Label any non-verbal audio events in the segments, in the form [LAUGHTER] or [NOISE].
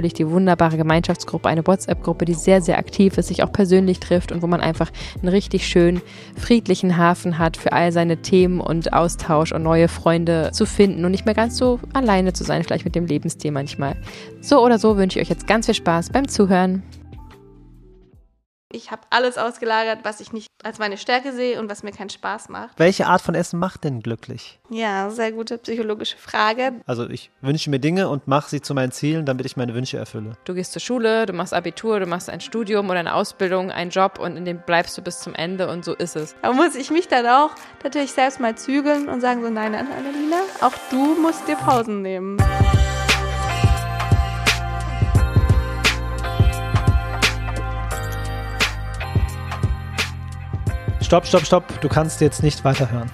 natürlich die wunderbare Gemeinschaftsgruppe, eine WhatsApp-Gruppe, die sehr, sehr aktiv ist, sich auch persönlich trifft und wo man einfach einen richtig schönen, friedlichen Hafen hat für all seine Themen und Austausch und neue Freunde zu finden und nicht mehr ganz so alleine zu sein, vielleicht mit dem Lebensstil manchmal. So oder so wünsche ich euch jetzt ganz viel Spaß beim Zuhören. Ich habe alles ausgelagert, was ich nicht als meine Stärke sehe und was mir keinen Spaß macht. Welche Art von Essen macht denn glücklich? Ja, sehr gute psychologische Frage. Also ich wünsche mir Dinge und mache sie zu meinen Zielen, damit ich meine Wünsche erfülle. Du gehst zur Schule, du machst Abitur, du machst ein Studium oder eine Ausbildung, einen Job und in dem bleibst du bis zum Ende und so ist es. Da muss ich mich dann auch natürlich selbst mal zügeln und sagen so, nein, Annalena, auch du musst dir Pausen nehmen. Stopp, stopp, stopp. Du kannst jetzt nicht weiterhören.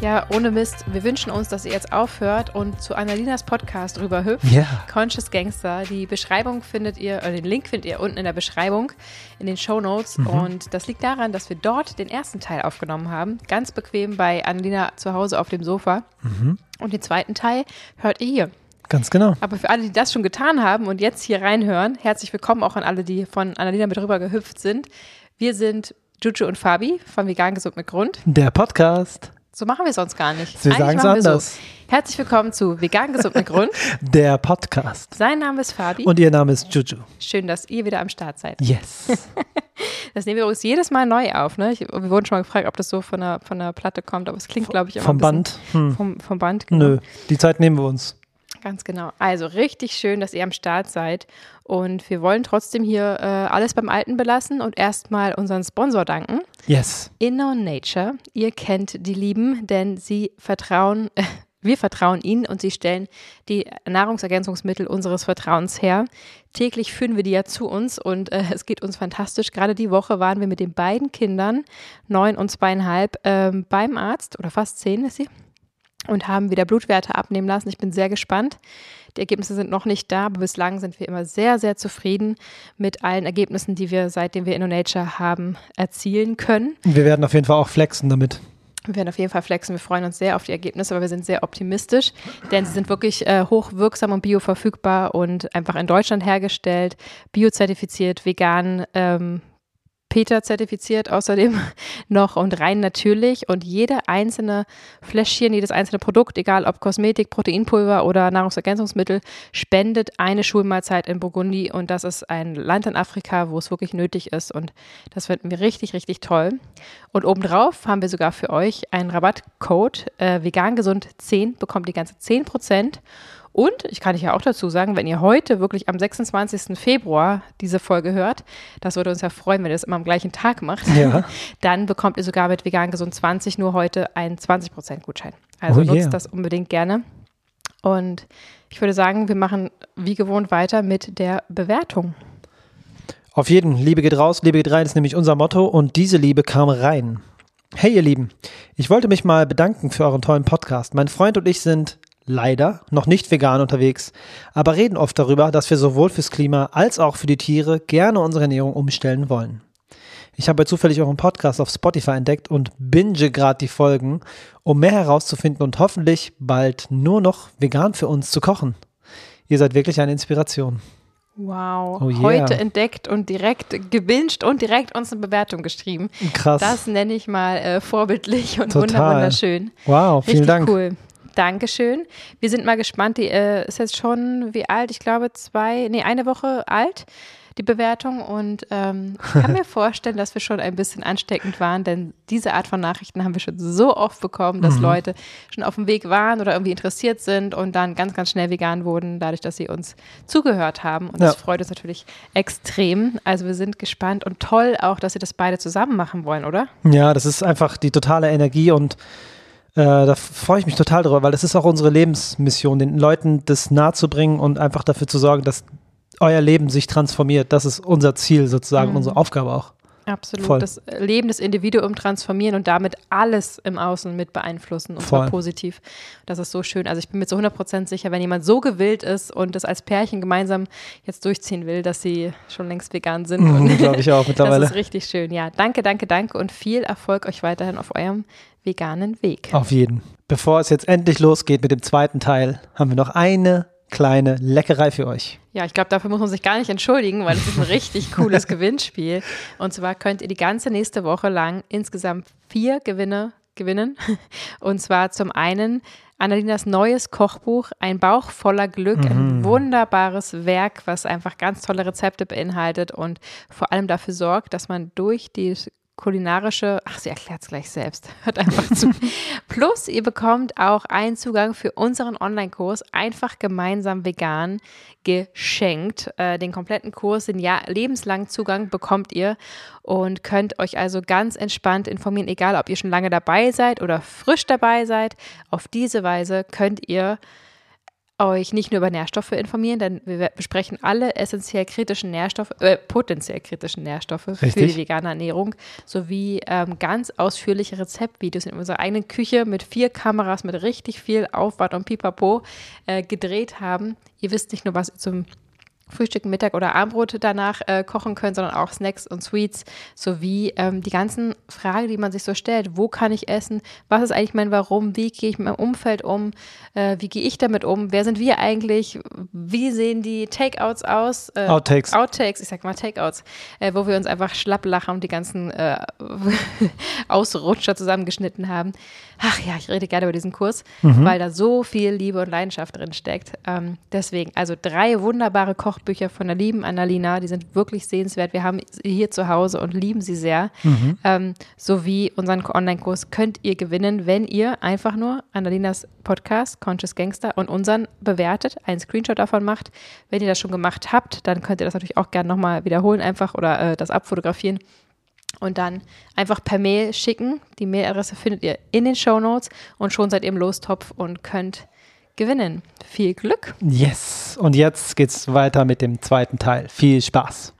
Ja, ohne Mist. Wir wünschen uns, dass ihr jetzt aufhört und zu Annalinas Podcast rüberhüpft. Ja. Conscious Gangster. Die Beschreibung findet ihr, oder den Link findet ihr unten in der Beschreibung, in den Show Notes. Mhm. Und das liegt daran, dass wir dort den ersten Teil aufgenommen haben. Ganz bequem bei Annalina zu Hause auf dem Sofa. Mhm. Und den zweiten Teil hört ihr hier. Ganz genau. Aber für alle, die das schon getan haben und jetzt hier reinhören, herzlich willkommen auch an alle, die von Annalina mit rüber gehüpft sind. Wir sind Juju und Fabi von Vegan Gesund mit Grund. Der Podcast. So machen wir es sonst gar nicht. Wir sagen es anders. So. Herzlich willkommen zu Vegan Gesund mit Grund. [LAUGHS] Der Podcast. Sein Name ist Fabi. Und ihr Name ist Juju. Schön, dass ihr wieder am Start seid. Yes. [LAUGHS] Das nehmen wir übrigens jedes Mal neu auf. Ne? Ich, wir wurden schon mal gefragt, ob das so von der, von der Platte kommt, aber es klingt, glaube ich, immer Vom Band. Hm. Vom, vom Band, genau. Nö, die Zeit nehmen wir uns. Ganz genau. Also richtig schön, dass ihr am Start seid. Und wir wollen trotzdem hier äh, alles beim Alten belassen und erstmal unseren Sponsor danken. Yes. Inno Nature. Ihr kennt die Lieben, denn sie vertrauen, äh, [LAUGHS] wir vertrauen ihnen und sie stellen die Nahrungsergänzungsmittel unseres Vertrauens her. Täglich führen wir die ja zu uns und äh, [LAUGHS] es geht uns fantastisch. Gerade die Woche waren wir mit den beiden Kindern, neun und zweieinhalb, ähm, beim Arzt oder fast zehn ist sie und haben wieder Blutwerte abnehmen lassen. Ich bin sehr gespannt. Die Ergebnisse sind noch nicht da, aber bislang sind wir immer sehr, sehr zufrieden mit allen Ergebnissen, die wir, seitdem wir InnoNature haben, erzielen können. Wir werden auf jeden Fall auch flexen damit. Wir werden auf jeden Fall flexen. Wir freuen uns sehr auf die Ergebnisse, aber wir sind sehr optimistisch, denn sie sind wirklich äh, hochwirksam und bioverfügbar und einfach in Deutschland hergestellt, biozertifiziert, vegan, ähm, Peter zertifiziert außerdem [LAUGHS] noch und rein natürlich. Und jede einzelne Fläschchen, jedes einzelne Produkt, egal ob Kosmetik, Proteinpulver oder Nahrungsergänzungsmittel, spendet eine Schulmahlzeit in Burgundi. Und das ist ein Land in Afrika, wo es wirklich nötig ist. Und das finden wir richtig, richtig toll. Und obendrauf haben wir sogar für euch einen Rabattcode. Äh, vegan gesund 10 bekommt die ganze 10 Prozent. Und ich kann ja auch dazu sagen, wenn ihr heute wirklich am 26. Februar diese Folge hört, das würde uns ja freuen, wenn ihr das immer am gleichen Tag macht, ja. [LAUGHS] dann bekommt ihr sogar mit Vegan Gesund 20 nur heute einen 20% Gutschein. Also oh nutzt yeah. das unbedingt gerne. Und ich würde sagen, wir machen wie gewohnt weiter mit der Bewertung. Auf jeden, Liebe geht raus, Liebe geht rein ist nämlich unser Motto und diese Liebe kam rein. Hey ihr Lieben, ich wollte mich mal bedanken für euren tollen Podcast. Mein Freund und ich sind leider noch nicht vegan unterwegs, aber reden oft darüber, dass wir sowohl fürs Klima als auch für die Tiere gerne unsere Ernährung umstellen wollen. Ich habe zufällig euren Podcast auf Spotify entdeckt und binge gerade die Folgen, um mehr herauszufinden und hoffentlich bald nur noch vegan für uns zu kochen. Ihr seid wirklich eine Inspiration. Wow. Oh yeah. Heute entdeckt und direkt gebinged und direkt uns eine Bewertung geschrieben. Krass. Das nenne ich mal äh, vorbildlich und Total. wunderschön. wow, vielen Richtig Dank. cool. Dankeschön. Wir sind mal gespannt. Die äh, ist jetzt schon wie alt? Ich glaube zwei, nee, eine Woche alt, die Bewertung. Und ähm, ich kann mir [LAUGHS] vorstellen, dass wir schon ein bisschen ansteckend waren, denn diese Art von Nachrichten haben wir schon so oft bekommen, dass Leute schon auf dem Weg waren oder irgendwie interessiert sind und dann ganz, ganz schnell vegan wurden, dadurch, dass sie uns zugehört haben. Und das Ja. freut uns natürlich extrem. Also wir sind gespannt und toll auch, dass sie das beide zusammen machen wollen, oder? Ja, das ist einfach die totale Energie und äh, da freue ich mich total drüber, weil das ist auch unsere Lebensmission, den Leuten das nahezubringen und einfach dafür zu sorgen, dass euer Leben sich transformiert. Das ist unser Ziel sozusagen, unsere Aufgabe auch. Absolut. Voll. Das Leben des Individuums transformieren und damit alles im Außen mit beeinflussen und zwar Voll. positiv. Das ist so schön. Also ich bin mir zu 100% sicher, wenn jemand so gewillt ist und das als Pärchen gemeinsam jetzt durchziehen will, dass sie schon längst vegan sind. Und Glaube ich auch [LAUGHS] das mittlerweile. ist richtig schön. Ja, danke, danke, danke und viel Erfolg euch weiterhin auf eurem veganen Weg. Auf jeden. Bevor es jetzt endlich losgeht mit dem zweiten Teil, haben wir noch eine kleine Leckerei für euch. Ja, ich glaube, dafür muss man sich gar nicht entschuldigen, weil es ist ein [LAUGHS] richtig cooles Gewinnspiel. Und zwar könnt ihr die ganze nächste Woche lang insgesamt vier Gewinne gewinnen. Und zwar zum einen Annalinas neues Kochbuch, ein Bauch voller Glück, ein wunderbares Werk, was einfach ganz tolle Rezepte beinhaltet und vor allem dafür sorgt, dass man durch die kulinarische, ach, sie erklärt es gleich selbst, [LAUGHS] hört einfach zu. Plus, ihr bekommt auch einen Zugang für unseren Online-Kurs, einfach gemeinsam vegan, geschenkt. Äh, den kompletten Kurs, den Jahr, lebenslangen Zugang bekommt ihr und könnt euch also ganz entspannt informieren, egal ob ihr schon lange dabei seid oder frisch dabei seid. Auf diese Weise könnt ihr euch nicht nur über Nährstoffe informieren, denn wir besprechen alle essentiell kritischen Nährstoffe, äh, potenziell kritischen Nährstoffe für Richtig. die vegane Ernährung, sowie ähm, ganz ausführliche Rezeptvideos in unserer eigenen Küche mit vier Kameras, mit richtig viel Aufwand und Pipapo äh, gedreht haben. Ihr wisst nicht nur, was ihr zum Frühstück, Mittag oder Abendbrot danach äh, kochen können, sondern auch Snacks und Sweets sowie ähm, die ganzen Fragen, die man sich so stellt. Wo kann ich essen? Was ist eigentlich mein Warum? Wie gehe ich mit meinem Umfeld um? Äh, wie gehe ich damit um? Wer sind wir eigentlich? Wie sehen die Takeouts aus? Äh, Outtakes. Outtakes, ich sag mal Takeouts, äh, wo wir uns einfach schlapp lachen und die ganzen äh, [LAUGHS] Ausrutscher zusammengeschnitten haben. Ach ja, ich rede gerne über diesen Kurs, weil da so viel Liebe und Leidenschaft drin steckt. Ähm, deswegen, also drei wunderbare Kochbücher von der lieben Annalina, die sind wirklich sehenswert. Wir haben sie hier zu Hause und lieben sie sehr. Ähm, sowie unseren Online-Kurs könnt ihr gewinnen, wenn ihr einfach nur Annalinas Podcast Conscious Gangster und unseren bewertet, einen Screenshot davon macht. Wenn ihr das schon gemacht habt, dann könnt ihr das natürlich auch gerne nochmal wiederholen einfach oder äh, das abfotografieren und dann einfach per Mail schicken. Die Mailadresse findet ihr in den Show Notes und schon seid ihr im Lostopf und könnt gewinnen. Viel Glück! Yes. Und jetzt geht's weiter mit dem zweiten Teil. Viel Spaß.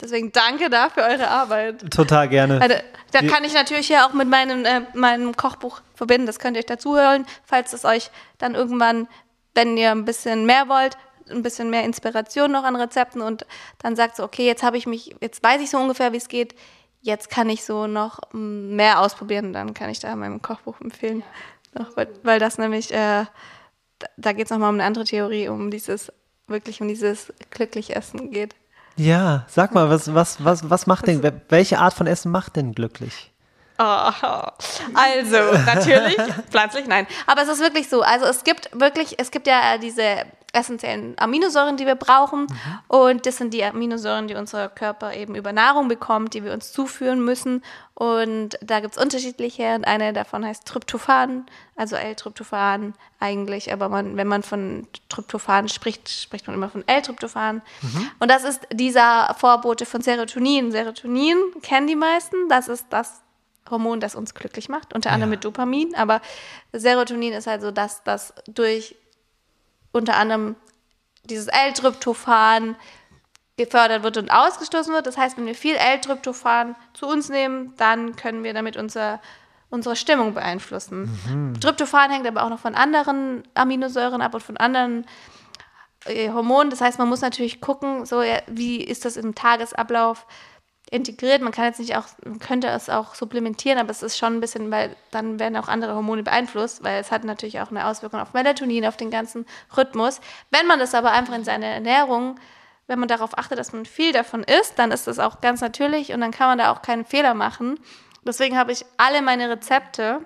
Deswegen danke da für eure Arbeit. Total gerne. Also, da Wir- kann ich natürlich ja auch mit meinem, äh, meinem Kochbuch verbinden. Das könnt ihr euch dazu hören, falls es euch dann irgendwann, wenn ihr ein bisschen mehr wollt, ein bisschen mehr Inspiration noch an Rezepten und dann sagt so, okay, jetzt habe ich mich, jetzt weiß ich so ungefähr, wie es geht. Jetzt kann ich so noch mehr ausprobieren. Dann kann ich da mein Kochbuch empfehlen. Noch, weil, weil das nämlich, äh, da, da geht es nochmal um eine andere Theorie, um dieses, wirklich um dieses glücklich Essen geht. Ja, sag mal, was, was, was, was macht denn, welche Art von Essen macht denn glücklich? Oh, also, natürlich, pflanzlich, nein. Aber es ist wirklich so. Also es gibt wirklich, es gibt ja äh, diese essentiellen Aminosäuren, die wir brauchen. Und das sind die Aminosäuren, die unser Körper eben über Nahrung bekommt, die wir uns zuführen müssen. Und da gibt es unterschiedliche. Und eine davon heißt Tryptophan, also L-Tryptophan eigentlich. Aber man, wenn man von Tryptophan spricht, spricht man immer von L-Tryptophan. Und das ist dieser Vorbote von Serotonin. Serotonin kennen die meisten. Das ist das Hormon, das uns glücklich macht, unter anderem mit Dopamin. Aber Serotonin ist halt so, dass das durch unter anderem dieses L-Tryptophan gefördert wird und ausgestoßen wird. Das heißt, wenn wir viel L-Tryptophan zu uns nehmen, dann können wir damit unser, unsere Stimmung beeinflussen. Tryptophan hängt aber auch noch von anderen Aminosäuren ab und von anderen äh, Hormonen. Das heißt, man muss natürlich gucken, so wie ist das im Tagesablauf. Integriert. Man kann jetzt nicht auch, man könnte es auch supplementieren, aber es ist schon ein bisschen, weil dann werden auch andere Hormone beeinflusst, weil es hat natürlich auch eine Auswirkung auf Melatonin, auf den ganzen Rhythmus. Wenn man das aber einfach in seine Ernährung, wenn man darauf achtet, dass man viel davon isst, dann ist das auch ganz natürlich und dann kann man da auch keinen Fehler machen. Deswegen habe ich alle meine Rezepte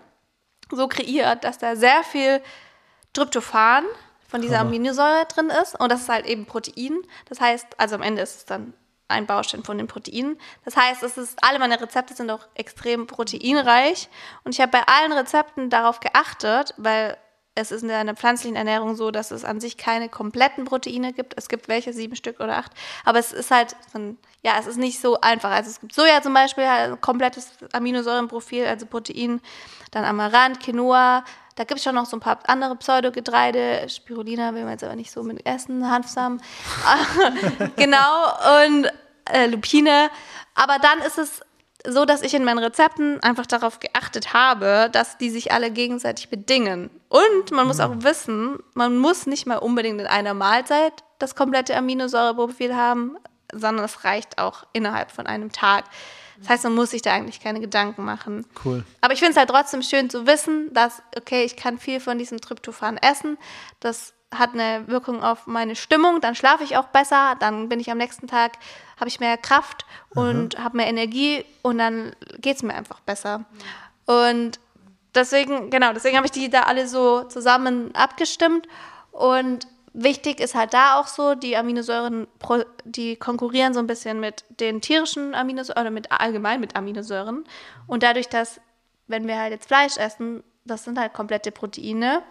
so kreiert, dass da sehr viel Tryptophan von dieser Aminosäure drin ist und das ist halt eben Protein. Das heißt, also am Ende ist es dann ein Baustein von den Proteinen. Das heißt, es ist, alle meine Rezepte sind auch extrem proteinreich und ich habe bei allen Rezepten darauf geachtet, weil es ist in der pflanzlichen Ernährung so, dass es an sich keine kompletten Proteine gibt. Es gibt welche, sieben Stück oder acht. Aber es ist halt, ja, es ist nicht so einfach. Also es gibt Soja zum Beispiel, ein komplettes Aminosäurenprofil, also Protein. Dann Amaranth, Quinoa. Da gibt es schon noch so ein paar andere Pseudogetreide. Spirulina will man jetzt aber nicht so mit essen, Hanfsamen. [LAUGHS] genau, und äh, Lupine. Aber dann ist es so, dass ich in meinen Rezepten einfach darauf geachtet habe, dass die sich alle gegenseitig bedingen. Und man muss auch wissen, man muss nicht mal unbedingt in einer Mahlzeit das komplette Aminosäureprofil haben, sondern es reicht auch innerhalb von einem Tag. Das heißt, man muss sich da eigentlich keine Gedanken machen. Cool. Aber ich finde es halt trotzdem schön zu wissen, dass, okay, ich kann viel von diesem Tryptophan essen. Das hat eine Wirkung auf meine Stimmung, dann schlafe ich auch besser, dann bin ich am nächsten Tag, habe ich mehr Kraft und habe mehr Energie und dann geht es mir einfach besser. Und deswegen, genau, deswegen habe ich die da alle so zusammen abgestimmt und wichtig ist halt da auch so, die Aminosäuren, die konkurrieren so ein bisschen mit den tierischen Aminosäuren oder mit allgemein mit Aminosäuren und dadurch, dass wenn wir halt jetzt Fleisch essen, das sind halt komplette Proteine,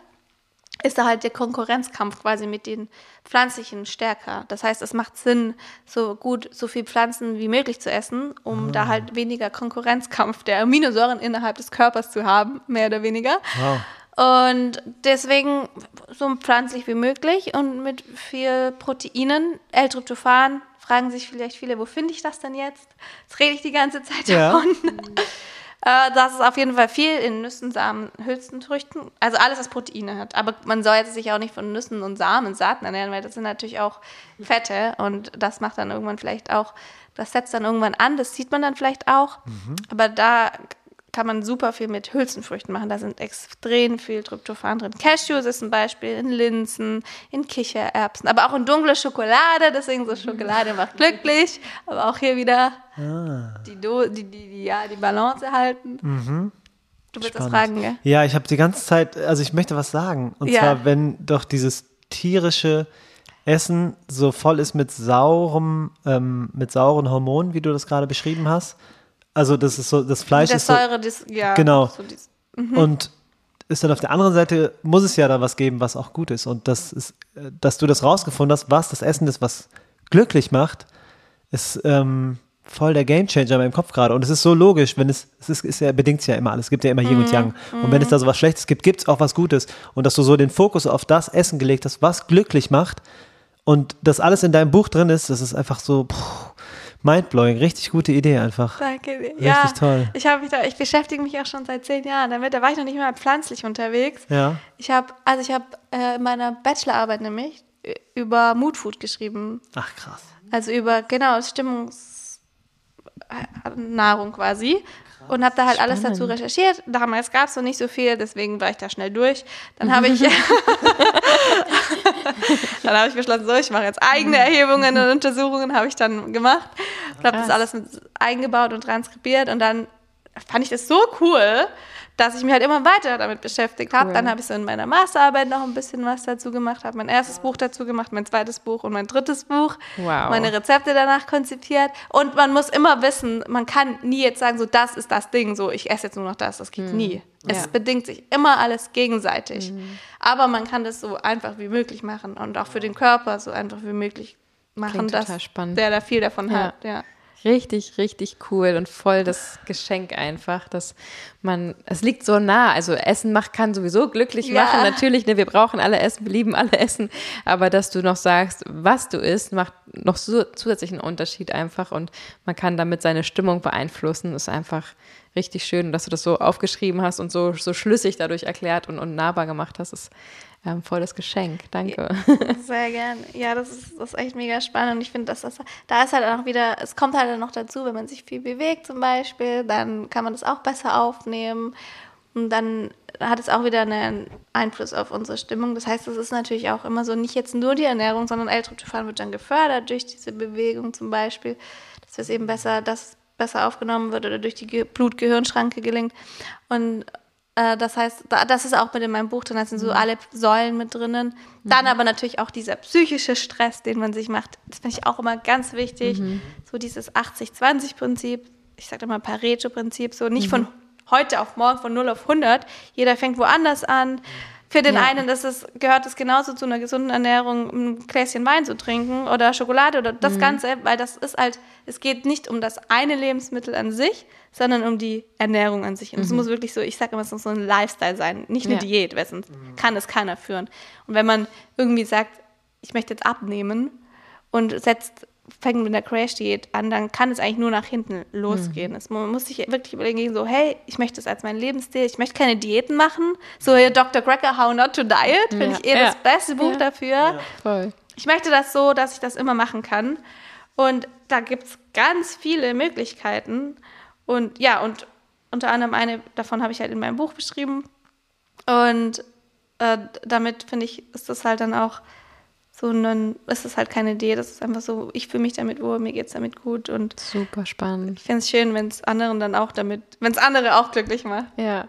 ist da halt der Konkurrenzkampf quasi mit den pflanzlichen stärker. Das heißt, es macht Sinn, so gut, so viel Pflanzen wie möglich zu essen, um ah. da halt weniger Konkurrenzkampf der Aminosäuren innerhalb des Körpers zu haben, mehr oder weniger. Wow. Und deswegen so pflanzlich wie möglich und mit viel Proteinen. L-Tryptophan, fragen sich vielleicht viele, wo finde ich das denn jetzt? Jetzt rede ich die ganze Zeit ja. davon. [LAUGHS] Äh, das ist auf jeden Fall viel in Nüssen, Samen, Hülsenfrüchten. Also alles, was Proteine hat. Aber man soll jetzt sich auch nicht von Nüssen und Samen, Saaten ernähren, weil das sind natürlich auch Fette und das macht dann irgendwann vielleicht auch, das setzt dann irgendwann an, das sieht man dann vielleicht auch. Mhm. Aber da kann man super viel mit Hülsenfrüchten machen. Da sind extrem viel Tryptophan drin. Cashews ist ein Beispiel, in Linsen, in Kichererbsen, aber auch in dunkle Schokolade. Deswegen so Schokolade [LAUGHS] macht glücklich. Aber auch hier wieder ah. die, Do die, die, die, ja, die Balance halten. Mhm. Du willst Spannend. das fragen, gell? Ja, ich habe die ganze Zeit, also ich möchte was sagen. Und ja. zwar, wenn doch dieses tierische Essen so voll ist mit saurem, ähm, mit sauren Hormonen, wie du das gerade beschrieben hast, also das ist so, das Fleisch der ist Säure, so, das, ja. Genau. So dies, mhm. Und ist dann auf der anderen Seite, muss es ja da was geben, was auch gut ist. Und das ist, dass du das rausgefunden hast, was das Essen ist, was glücklich macht, ist ähm, voll der Gamechanger in meinem Kopf gerade. Und es ist so logisch, wenn es, es ist, ist ja, bedingt es ja immer alles. Es gibt ja immer Yin mhm. und Yang. Und wenn es da so was Schlechtes gibt, gibt es auch was Gutes. Und dass du so den Fokus auf das Essen gelegt hast, was glücklich macht und das alles in deinem Buch drin ist, das ist einfach so, puh, Mindblowing, richtig gute Idee einfach. Danke dir. Richtig ja, toll. Ich, mich da, ich beschäftige mich auch schon seit zehn Jahren damit. Da war ich noch nicht mal pflanzlich unterwegs. Ja. Ich habe, also ich habe äh, in meiner Bachelorarbeit nämlich über Moodfood geschrieben. Ach krass. Also über, genau, Stimmungsnahrung quasi und habe da halt Spannend. alles dazu recherchiert. Damals gab es noch nicht so viel, deswegen war ich da schnell durch. Dann habe ich, [LAUGHS] dann habe ich beschlossen, so, ich mache jetzt eigene Erhebungen und Untersuchungen, habe ich dann gemacht und habe das alles mit eingebaut und transkribiert und dann fand ich das so cool, dass ich mich halt immer weiter damit beschäftigt habe. Cool. Dann habe ich so in meiner Masterarbeit noch ein bisschen was dazu gemacht, habe mein erstes Buch dazu gemacht, mein zweites Buch und mein drittes Buch, wow. meine Rezepte danach konzipiert. Und man muss immer wissen, man kann nie jetzt sagen, so das ist das Ding, so ich esse jetzt nur noch das, das geht hm. nie. Es ja. bedingt sich immer alles gegenseitig. Mhm. Aber man kann das so einfach wie möglich machen und auch für den Körper so einfach wie möglich machen, dass spannend. der da viel davon ja. hat. Ja. Richtig, richtig cool und voll das Geschenk einfach, dass man, es liegt so nah. Also Essen macht, kann sowieso glücklich ja. machen. Natürlich, ne, wir brauchen alle Essen, wir lieben alle Essen. Aber dass du noch sagst, was du isst, macht noch so, zusätzlichen Unterschied einfach und man kann damit seine Stimmung beeinflussen. Ist einfach richtig schön, dass du das so aufgeschrieben hast und so, so schlüssig dadurch erklärt und, und nahbar gemacht hast. Ist Ja, ein volles Geschenk, danke. Sehr gern. Ja, das ist, das ist echt mega spannend. Und ich finde, dass das, da ist halt auch wieder, es kommt halt noch dazu, wenn man sich viel bewegt zum Beispiel, dann kann man das auch besser aufnehmen. Und dann hat es auch wieder einen Einfluss auf unsere Stimmung. Das heißt, es ist natürlich auch immer so, nicht jetzt nur die Ernährung, sondern L-Tryptophan wird dann gefördert durch diese Bewegung zum Beispiel, dass es eben besser, dass besser aufgenommen wird oder durch die Blut-Gehirn-Schranke gelingt. Und äh, das heißt, das ist auch mit in meinem Buch drin, da sind so mhm. alle Säulen mit drinnen. Dann mhm. aber natürlich auch dieser psychische Stress, den man sich macht. Das finde ich auch immer ganz wichtig. Mhm. So dieses 80-20-Prinzip, ich sage immer Pareto-Prinzip, so nicht von heute auf morgen von 0 auf 100. Jeder fängt woanders an. Für den ja. einen das ist, gehört es genauso zu einer gesunden Ernährung, ein Gläschen Wein zu trinken oder Schokolade oder das mhm. Ganze, weil das ist halt, es geht nicht um das eine Lebensmittel an sich, sondern um die Ernährung an sich. Und es mhm. muss wirklich so, ich sage immer, es muss so ein Lifestyle sein, nicht eine ja. Diät, weil sonst mhm. kann es keiner führen. Und wenn man irgendwie sagt, ich möchte jetzt abnehmen und setzt fängt mit der Crash-Diät an, dann kann es eigentlich nur nach hinten losgehen. Mhm. Es, man muss sich wirklich überlegen, so, hey, ich möchte das als mein Lebensstil, ich möchte keine Diäten machen. So hier Dr. Grecker, How Not to Diet, finde ja. ich eh ja. das beste Buch ja. dafür. Voll. Ich möchte das so, dass ich das immer machen kann. Und da gibt es ganz viele Möglichkeiten. Und ja, und unter anderem eine davon habe ich halt in meinem Buch beschrieben. Und äh, damit, finde ich, ist das halt dann auch so, und dann ist es halt keine Idee, das ist einfach so, ich fühle mich damit wohl, mir geht es damit gut und super spannend. Ich finde es schön, wenn es anderen dann auch damit, wenn es andere auch glücklich macht. Ja,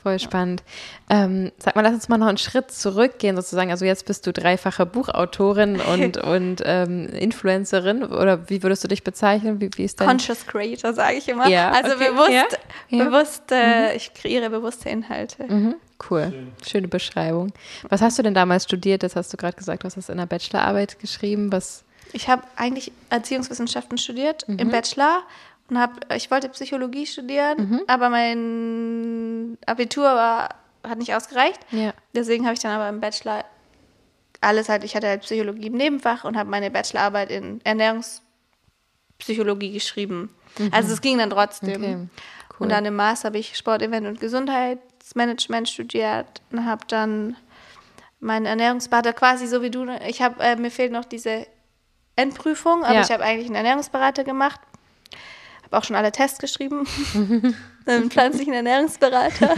voll spannend. Ähm, sag mal, lass uns mal noch einen Schritt zurückgehen sozusagen. Also jetzt bist du dreifache Buchautorin [LAUGHS] und, und ähm, Influencerin oder wie würdest du dich bezeichnen? Wie, wie ist dein Conscious Creator, sage ich immer. Ja, also okay. bewusst, ja. bewusst, äh, mhm. ich kreiere bewusste Inhalte. Mhm. Cool, schöne Beschreibung. Was hast du denn damals studiert? Das hast du gerade gesagt, du hast das in der Bachelorarbeit geschrieben. Was? Ich habe eigentlich Erziehungswissenschaften studiert mhm. im Bachelor und habe, ich wollte Psychologie studieren, mhm. aber mein Abitur war, hat nicht ausgereicht. Ja. Deswegen habe ich dann aber im Bachelor alles halt, ich hatte halt Psychologie im Nebenfach und habe meine Bachelorarbeit in Ernährungspsychologie geschrieben. Mhm. Also es ging dann trotzdem. Okay. Cool. Und dann im Master habe ich Sport, Event und Gesundheit Ernährungsmanagement studiert und habe dann meinen Ernährungsberater quasi so wie du. Ich habe äh, mir fehlt noch diese Endprüfung, aber ja. ich habe eigentlich einen Ernährungsberater gemacht. Habe auch schon alle Tests geschrieben. [LAUGHS] einen pflanzlichen Ernährungsberater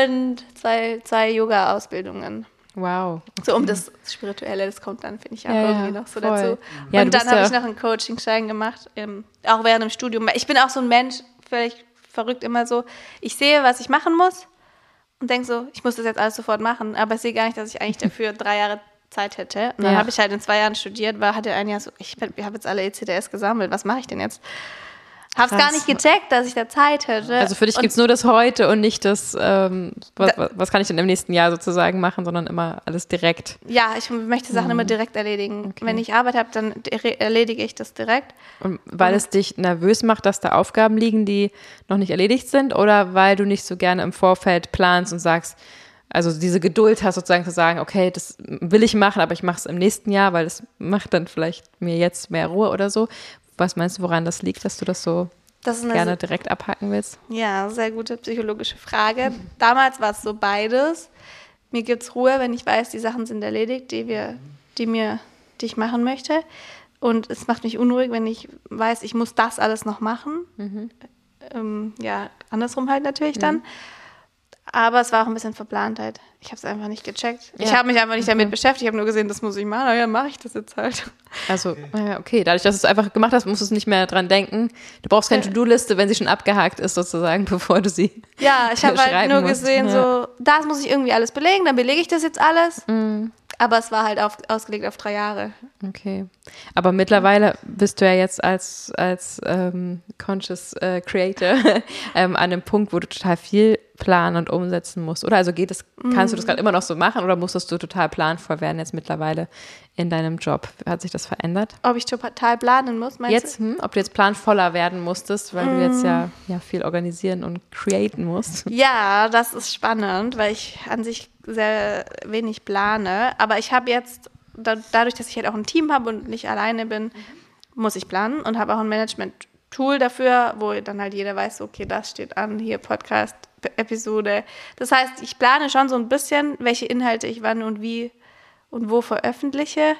und zwei, zwei Yoga-Ausbildungen. Wow. Okay. So um das Spirituelle, das kommt dann, finde ich, auch ja, irgendwie noch so voll. dazu. Ja, und dann habe ich noch einen Coaching-Schein gemacht, ähm, auch während dem Studium. Ich bin auch so ein Mensch, völlig verrückt immer so, ich sehe, was ich machen muss und denke so, ich muss das jetzt alles sofort machen, aber ich sehe gar nicht, dass ich eigentlich dafür [LAUGHS] drei Jahre Zeit hätte. Und dann ja. habe ich halt in zwei Jahren studiert, war, hatte ein Jahr so, ich, ich habe jetzt alle ECDS gesammelt, was mache ich denn jetzt? Hab's gar nicht gecheckt, dass ich da Zeit hätte. Also für dich gibt es nur das heute und nicht das, ähm, was, da, was, kann ich denn im nächsten Jahr sozusagen machen, sondern immer alles direkt. Ja, ich möchte Sachen mhm. immer direkt erledigen. Okay. Wenn ich Arbeit habe, dann erledige ich das direkt. Und weil und, es dich nervös macht, dass da Aufgaben liegen, die noch nicht erledigt sind, oder weil du nicht so gerne im Vorfeld planst und sagst, also diese Geduld hast sozusagen zu sagen, okay, das will ich machen, aber ich mache es im nächsten Jahr, weil das macht dann vielleicht mir jetzt mehr Ruhe oder so. Was meinst du, woran das liegt, dass du das so das gerne direkt abhaken willst? Ja, sehr gute psychologische Frage. Damals war es so beides. Mir gibt es Ruhe, wenn ich weiß, die Sachen sind erledigt, die wir, die mir, die ich machen möchte. Und es macht mich unruhig, wenn ich weiß, ich muss das alles noch machen. Mhm. Ähm, ja, andersrum halt natürlich mhm. Aber es war auch ein bisschen Verplantheit. Ich habe es einfach nicht gecheckt. Ja. Ich habe mich einfach nicht damit mhm. beschäftigt. Ich habe nur gesehen, das muss ich machen. naja, mache ich das jetzt halt. Also, okay. okay. Dadurch, dass du es einfach gemacht hast, musst du nicht mehr dran denken. Du brauchst keine To-Do-Liste, wenn sie schon abgehakt ist, sozusagen, [LAUGHS] bevor du sie. Ja, ich habe halt nur gesehen, ja. so, das muss ich irgendwie alles belegen, dann belege ich das jetzt alles. Mhm. Aber es war halt auf, ausgelegt auf drei Jahre. Okay. Aber mittlerweile bist du ja jetzt als, als ähm, Conscious äh, Creator [LAUGHS] ähm, an einem Punkt, wo du total viel planen und umsetzen musst. Oder also geht es, kannst du das mhm. gerade immer noch so machen oder musstest du total planvoll werden jetzt mittlerweile in deinem Job? Hat sich das verändert? Ob ich total planen muss, meinst jetzt, du? Hm, ob du jetzt planvoller werden musstest, weil mm. du jetzt ja, mhm. ja viel organisieren und createn musst. [LAUGHS] Ja, das ist spannend, weil ich an sich sehr wenig plane. Aber ich habe jetzt, da, dadurch, dass ich halt auch ein Team habe und nicht alleine bin, muss ich planen und habe auch ein Management-Tool dafür, wo dann halt jeder weiß, okay, das steht an, hier Podcast, Podcast-Episode. Das heißt, ich plane schon so ein bisschen, welche Inhalte ich wann und wie und wo veröffentliche.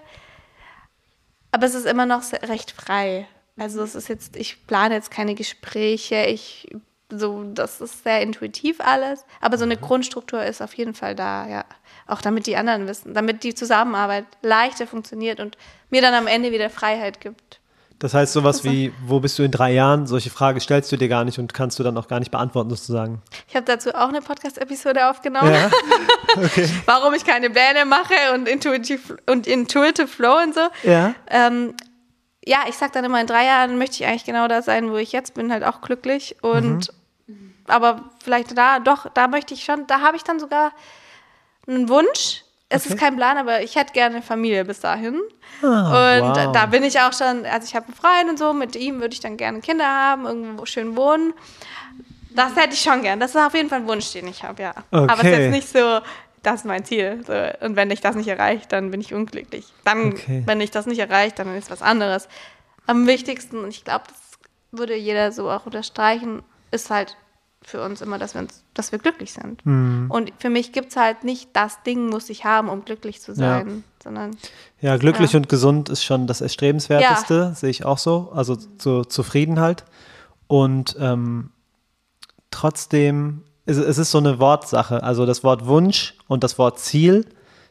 Aber es ist immer noch recht frei. Also es ist jetzt, ich plane jetzt keine Gespräche, ich so, das ist sehr intuitiv alles. Aber so eine Grundstruktur ist auf jeden Fall da, ja. Auch damit die anderen wissen, damit die Zusammenarbeit leichter funktioniert und mir dann am Ende wieder Freiheit gibt. Das heißt sowas wie, wo bist du in drei Jahren? Solche Fragen stellst du dir gar nicht und kannst du dann auch gar nicht beantworten, sozusagen. Ich habe dazu auch eine Podcast-Episode aufgenommen. Ja? [LAUGHS] Okay. Warum ich keine Pläne mache und intuitive, und intuitive Flow und so. Ja. Ähm, ja, ich sag dann immer, in drei Jahren möchte ich eigentlich genau da sein, wo ich jetzt bin, halt auch glücklich. Und mhm. Aber vielleicht da, doch, da möchte ich schon, da habe ich dann sogar einen Wunsch. Es okay. ist kein Plan, aber ich hätte gerne eine Familie bis dahin. Ah, und wow. da bin ich auch schon, also ich habe einen Freund und so, mit ihm würde ich dann gerne Kinder haben, irgendwo schön wohnen. Das hätte ich schon gern. Das ist auf jeden Fall ein Wunsch, den ich habe, ja. Okay. Aber es ist jetzt nicht so, das ist mein Ziel. So, und wenn ich das nicht erreiche, dann bin ich unglücklich. Dann, okay. wenn ich das nicht erreiche, dann ist was anderes. Am wichtigsten, und ich glaube, das würde jeder so auch unterstreichen, ist halt für uns immer, dass wir, uns, dass wir glücklich sind. Mhm. Und für mich gibt es halt nicht, das Ding muss ich haben, um glücklich zu sein, ja. sondern. Ja, glücklich ja. und gesund ist schon das Erstrebenswerteste, ja. sehe ich auch so. Also so Zufriedenheit. Und ähm, trotzdem es, es ist so eine Wortsache. Also das Wort Wunsch und das Wort Ziel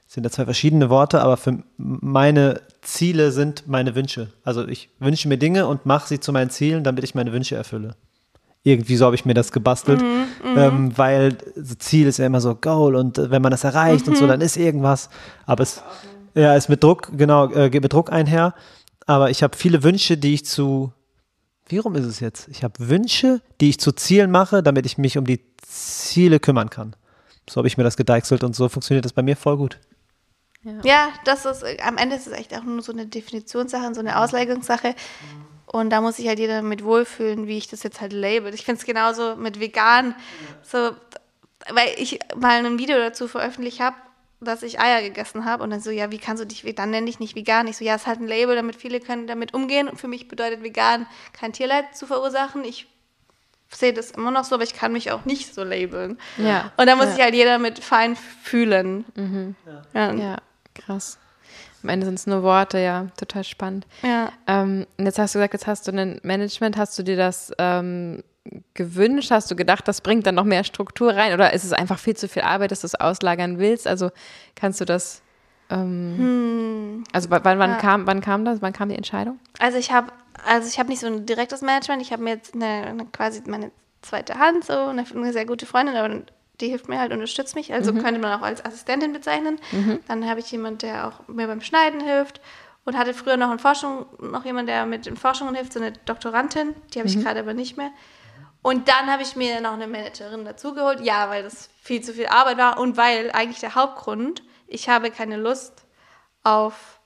sind ja zwei verschiedene Worte, aber für meine Ziele sind meine Wünsche. Also ich wünsche mir Dinge und mache sie zu meinen Zielen, damit ich meine Wünsche erfülle. Irgendwie so habe ich mir das gebastelt, mhm, mhm. ähm, weil Ziel ist ja immer so Goal und äh, wenn man das erreicht mhm. und so, mhm. dann ist irgendwas. Aber es ja, ist mit Druck, genau, äh, geht mit Druck einher. Aber ich habe viele Wünsche, die ich zu wie rum ist es jetzt? Ich habe Wünsche, die ich zu Zielen mache, damit ich mich um die Ziele kümmern kann. So habe ich mir das gedeichselt und so funktioniert das bei mir voll gut. Ja. ja, das ist, am Ende ist es echt auch nur so eine Definitionssache und so eine Auslegungssache. Und da muss sich halt jeder mit wohlfühlen, wie ich das jetzt halt label. Ich finde es genauso mit vegan, so, weil ich mal ein Video dazu veröffentlicht habe, dass ich Eier gegessen habe und dann so, ja, wie kannst du dich, dann nenne ich nicht vegan. Ich so, ja, es ist halt ein Label, damit viele können damit umgehen und für mich bedeutet vegan kein Tierleid zu verursachen. Ich sehe das immer noch so, aber ich kann mich auch nicht so labeln. Ja. Und da muss ja. sich halt jeder mit fein fühlen. Mhm. Ja. ja, krass. Am Ende sind es nur Worte, ja, total spannend. Ja. Ähm, und jetzt hast du gesagt, jetzt hast du ein Management, hast du dir das ähm, gewünscht? Hast du gedacht, das bringt dann noch mehr Struktur rein? Oder ist es einfach viel zu viel Arbeit, dass du es auslagern willst? Also kannst du das. Ähm, hm. Also wann, wann, ja. kam, wann kam das? Wann kam die Entscheidung? Also ich habe also ich nicht so ein direktes Management. Ich habe mir jetzt eine, eine, quasi meine zweite Hand, so eine, eine, sehr gute Freundin, aber die hilft mir halt, unterstützt mich. Also mhm. könnte man auch als Assistentin bezeichnen. Mhm. Dann habe ich jemanden, der auch mir beim Schneiden hilft und hatte früher noch in Forschung noch jemand, der mit den Forschungen hilft, so eine Doktorandin. Die habe ich mhm. gerade aber nicht mehr. Und dann habe ich mir noch eine Managerin dazugeholt. Ja, weil das viel zu viel Arbeit war und weil eigentlich der Hauptgrund, ich habe keine Lust auf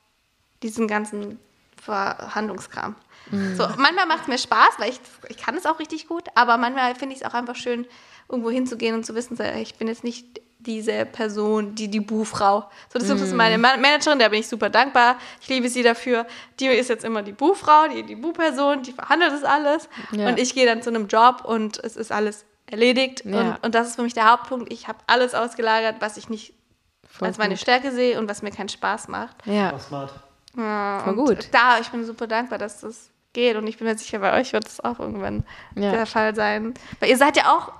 diesen ganzen Verhandlungskram. Mhm. So, manchmal macht es mir Spaß, weil ich, ich kann es auch richtig gut, aber manchmal finde ich es auch einfach schön, irgendwo hinzugehen und zu wissen, ich bin jetzt nicht diese Person, die die Buhfrau. So, das mm. ist meine Managerin, der bin ich super dankbar. Ich liebe sie dafür. Die ist jetzt immer die Buhfrau, die, die Buhperson, die verhandelt das alles. Ja. Und ich gehe dann zu einem Job und es ist alles erledigt. Ja. Und, und das ist für mich der Hauptpunkt. Ich habe alles ausgelagert, was ich nicht Voll als meine Stärke sehe und was mir keinen Spaß macht. Ja. smart. Ja, Voll gut. Da, ich bin super dankbar, dass das geht. Und ich bin mir sicher, bei euch wird es auch irgendwann ja. der Fall sein. Weil ihr seid ja auch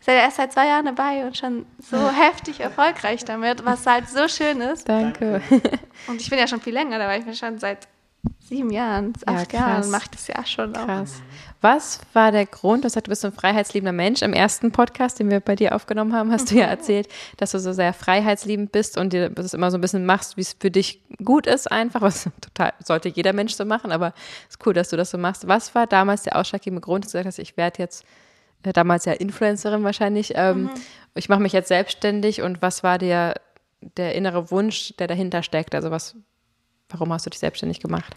seid ja erst seit zwei Jahren dabei und schon so [LAUGHS] heftig erfolgreich damit, was halt so schön ist. Danke. [LAUGHS] Und ich bin ja schon viel länger dabei. Ich bin schon seit sieben Jahren, acht ja, Jahren, mache das ja schon auch. Krass. Was war der Grund? Du sagst, du bist ein freiheitsliebender Mensch. Im ersten Podcast, den wir bei dir aufgenommen haben, hast du ja erzählt, dass du so sehr freiheitsliebend bist und dir das immer so ein bisschen machst, wie es für dich gut ist, einfach. Was [LAUGHS] total sollte jeder Mensch so machen, aber es ist cool, dass du das so machst. Was war damals der ausschlaggebende Grund, dass du gesagt hast, ich werde jetzt äh, damals ja Influencerin wahrscheinlich. Ähm, mhm. Ich mache mich jetzt selbstständig und was war der, der innere Wunsch, der dahinter steckt? Also was, warum hast du dich selbstständig gemacht?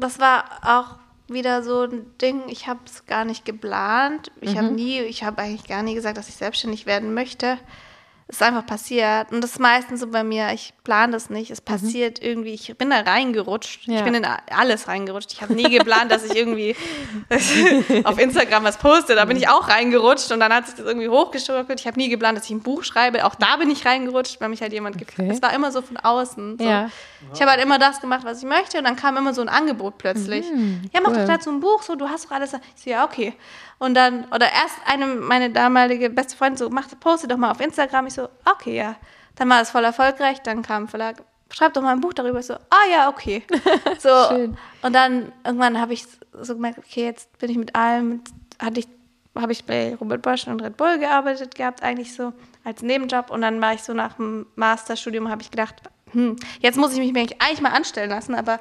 Das war auch wieder so ein Ding, ich habe es gar nicht geplant. Ich mhm. habe nie, ich habe eigentlich gar nie gesagt, dass ich selbstständig werden möchte. Es ist einfach passiert. Und das ist meistens so bei mir, ich plane das nicht. Es passiert mhm. irgendwie, ich bin da reingerutscht. Ja. Ich bin in alles reingerutscht. Ich habe nie geplant, dass ich irgendwie [LAUGHS] auf Instagram was poste. Da bin ich auch reingerutscht und dann hat sich das irgendwie hochgeschockelt. Ich habe nie geplant, dass ich ein Buch schreibe. Auch da bin ich reingerutscht, weil mich halt jemand okay. gefragt Es war immer so von außen. So. Ja. Ich habe halt immer das gemacht, was ich möchte und dann kam immer so ein Angebot plötzlich. Mhm, ja, mach cool. doch dazu ein Buch, so, du hast doch alles. Ich so, ja, okay. Und dann, oder erst eine, meine damalige beste Freundin so, mach, poste doch mal auf Instagram. Ich so, okay, ja. Dann war es voll erfolgreich, dann kam ein Verlag, schreib doch mal ein Buch darüber. So, ah ja, okay. [LAUGHS] So, Schön. und dann irgendwann habe ich so gemerkt, okay, jetzt bin ich mit allem, hatte ich, habe ich bei Robert Bosch und Red Bull gearbeitet gehabt, eigentlich so als Nebenjob. Und dann war ich so nach dem Masterstudium, habe ich gedacht, hm, jetzt muss ich mich eigentlich mal anstellen lassen, aber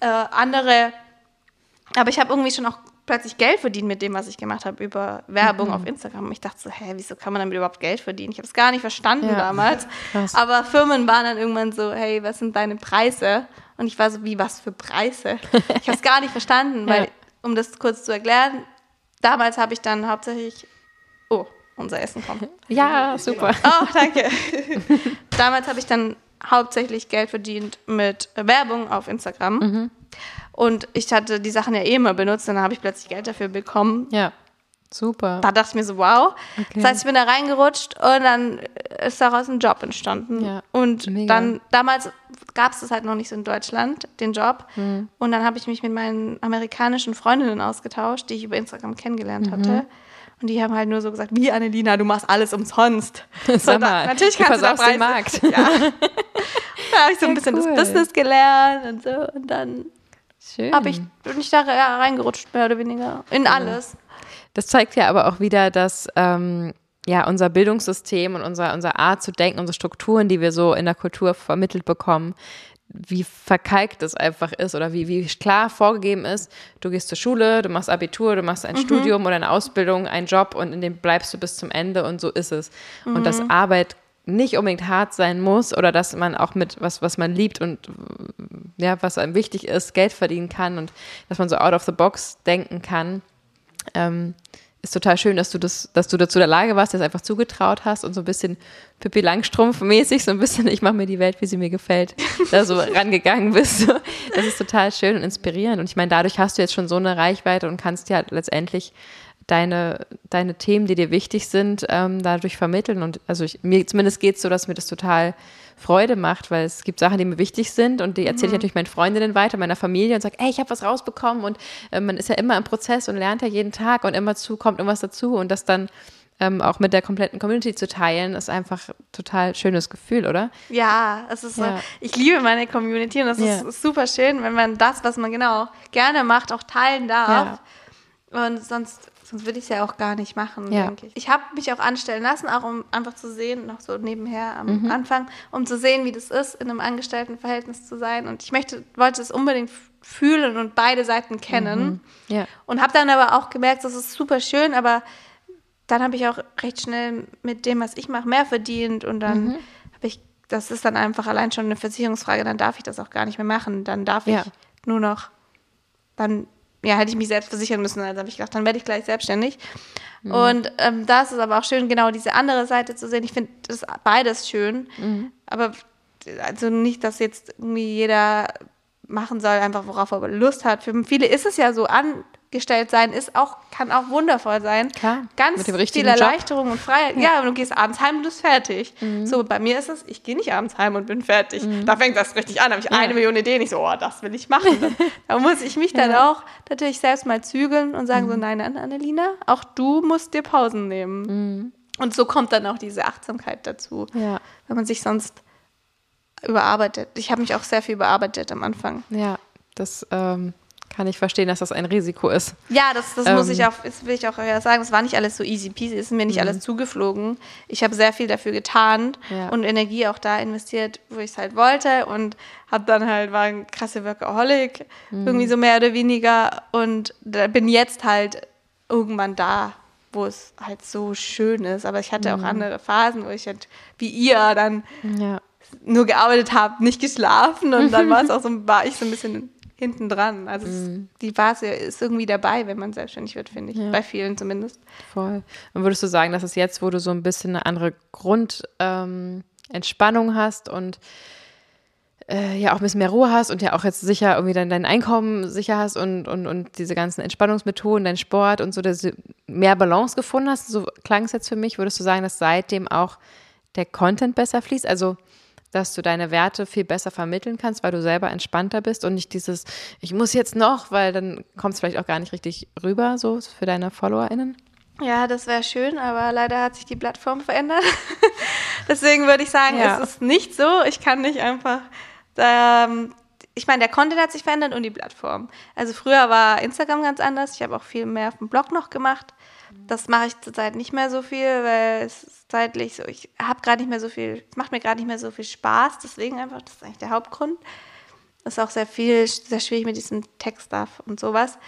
äh, andere, aber ich habe irgendwie schon auch plötzlich Geld verdient mit dem, was ich gemacht habe über Werbung mhm. auf Instagram. Und ich dachte so, hä, wieso kann man damit überhaupt Geld verdienen? Ich habe es gar nicht verstanden ja. damals. [LAUGHS] Krass. Aber Firmen waren dann irgendwann so, hey, was sind deine Preise? Und ich war so, wie, was für Preise? Ich habe es gar nicht verstanden, [LAUGHS] weil, ja. um das kurz zu erklären, damals habe ich dann hauptsächlich, oh, unser Essen kommt. [LAUGHS] Ja, super. Oh, danke. damals habe ich dann hauptsächlich Geld verdient mit Werbung auf Instagram. Mhm. Und ich hatte die Sachen ja eh immer benutzt dann habe ich plötzlich Geld dafür bekommen. Ja. Super. Da dachte ich mir so, wow. Okay. Das heißt, ich bin da reingerutscht und dann ist daraus ein Job entstanden. Ja, und mega. dann, damals gab es das halt noch nicht so in Deutschland, den Job. Mhm. Und dann habe ich mich mit meinen amerikanischen Freundinnen ausgetauscht, die ich über Instagram kennengelernt mhm. hatte. Und die haben halt nur so gesagt, wie Annelina, du machst alles umsonst. [LAUGHS] Sag mal, natürlich kannst du, du den Markt. [LAUGHS] Ja. da habe ich so ein bisschen cool. das Business gelernt und so. Und dann habe ich, bin ich da reingerutscht, mehr oder weniger. In alles. Das zeigt ja aber auch wieder, dass ähm, ja, unser Bildungssystem und unser, unsere Art zu denken, unsere Strukturen, die wir so in der Kultur vermittelt bekommen, wie verkalkt es einfach ist oder wie, wie klar vorgegeben ist, du gehst zur Schule, du machst Abitur, du machst ein mhm. Studium oder eine Ausbildung, einen Job und in dem bleibst du bis zum Ende und so ist es. Mhm. Und dass Arbeit nicht unbedingt hart sein muss oder dass man auch mit was, was man liebt und ja, was einem wichtig ist, Geld verdienen kann und dass man so out of the box denken kann. Ähm, ist total schön, dass du das, dass du dazu der Lage warst, das einfach zugetraut hast und so ein bisschen Pippi Langstrumpf-mäßig, so ein bisschen, ich mache mir die Welt, wie sie mir gefällt, da so [LAUGHS] rangegangen bist. Das ist total schön und inspirierend. Und ich meine, dadurch hast du jetzt schon so eine Reichweite und kannst ja letztendlich deine, deine Themen, die dir wichtig sind, ähm, dadurch vermitteln. Und also ich, mir zumindest geht es so, dass mir das total Freude macht, weil es gibt Sachen, die mir wichtig sind und die erzähle ich mhm. natürlich meinen Freundinnen weiter, meiner Familie und sage, ey, ich habe was rausbekommen und äh, man ist ja immer im Prozess und lernt ja jeden Tag und immer zu kommt irgendwas dazu und das dann ähm, auch mit der kompletten Community zu teilen, ist einfach ein total schönes Gefühl, oder? Ja, es ist ja. So, ich liebe meine Community und es ja. ist super schön, wenn man das, was man genau gerne macht, auch teilen darf. Ja. Und sonst Sonst würde ich es ja auch gar nicht machen, ja. denke ich. Ich habe mich auch anstellen lassen, auch um einfach zu sehen, noch so nebenher am mhm. Anfang, um zu sehen, wie das ist, in einem Angestelltenverhältnis zu sein. Und ich möchte, wollte es unbedingt fühlen und beide Seiten kennen. Mhm. Ja. Und habe dann aber auch gemerkt, das ist super schön, aber dann habe ich auch recht schnell mit dem, was ich mache, mehr verdient. Und dann mhm. habe ich, das ist dann einfach allein schon eine Versicherungsfrage, dann darf ich das auch gar nicht mehr machen. Dann darf ja. ich nur noch, dann ja, hätte ich mich selbst versichern müssen. Also habe ich gedacht, dann werde ich gleich selbstständig. Mhm. Und ähm, da ist es aber auch schön, genau diese andere Seite zu sehen. Ich finde das beides schön. Mhm. Aber also nicht, dass jetzt irgendwie jeder machen soll, einfach worauf er Lust hat. Für viele ist es ja so an, gestellt sein ist auch, kann auch wundervoll sein. Klar, Ganz viel Erleichterung Job. und Freiheit. Ja. ja, du gehst abends heim und bist fertig. Mhm. So, bei mir ist es, ich gehe nicht abends heim und bin fertig. Mhm. Da fängt das richtig an. Da habe ich ja. eine Million Ideen. Ich so, oh, das will ich machen. [LAUGHS] da muss ich mich dann auch natürlich selbst mal zügeln und sagen mhm. so, nein, nein, Annelina, auch du musst dir Pausen nehmen. Mhm. Und so kommt dann auch diese Achtsamkeit dazu. Ja. Wenn man sich sonst überarbeitet. Ich habe mich auch sehr viel überarbeitet am Anfang. Ja, das ähm, kann ich verstehen, dass das ein Risiko ist. Ja, das, das ähm, muss ich auch, das will ich auch sagen. Es war nicht alles so easy peasy, es ist mir nicht mhm. alles zugeflogen. Ich habe sehr viel dafür getan ja. und Energie auch da investiert, wo ich es halt wollte und habe dann halt, war ein krasse Workaholic, mhm. irgendwie so mehr oder weniger und bin jetzt halt irgendwann da, wo es halt so schön ist. Aber ich hatte mhm. auch andere Phasen, wo ich halt, wie ihr, dann ja. nur gearbeitet habe, nicht geschlafen und dann [LAUGHS] war es auch so, war ich so ein bisschen hinten dran. Also es, die Basis ist irgendwie dabei, wenn man selbstständig wird, finde ich. Ja. Bei vielen zumindest. Voll. Und würdest du sagen, dass es jetzt, wo du so ein bisschen eine andere Grundentspannung ähm, hast und äh, ja auch ein bisschen mehr Ruhe hast und ja auch jetzt sicher irgendwie dein, dein Einkommen sicher hast und, und, und diese ganzen Entspannungsmethoden, dein Sport und so, dass du mehr Balance gefunden hast, so klang es jetzt für mich, würdest du sagen, dass seitdem auch der Content besser fließt? Also dass du deine Werte viel besser vermitteln kannst, weil du selber entspannter bist und nicht dieses, ich muss jetzt noch, weil dann kommt es vielleicht auch gar nicht richtig rüber, so für deine FollowerInnen? Ja, das wäre schön, aber leider hat sich die Plattform verändert. [LAUGHS] Deswegen würde ich sagen, Ja. es ist nicht so. Ich kann nicht einfach. Ähm, ich meine, der Content hat sich verändert und die Plattform. Also früher war Instagram ganz anders. Ich habe auch viel mehr auf dem Blog noch gemacht. Das mache ich zurzeit nicht mehr so viel, weil es ist zeitlich so, ich habe gerade nicht mehr so viel, es macht mir gerade nicht mehr so viel Spaß, deswegen einfach, das ist eigentlich der Hauptgrund. Das ist auch sehr viel, sehr schwierig mit diesem Tech-Stuff und sowas.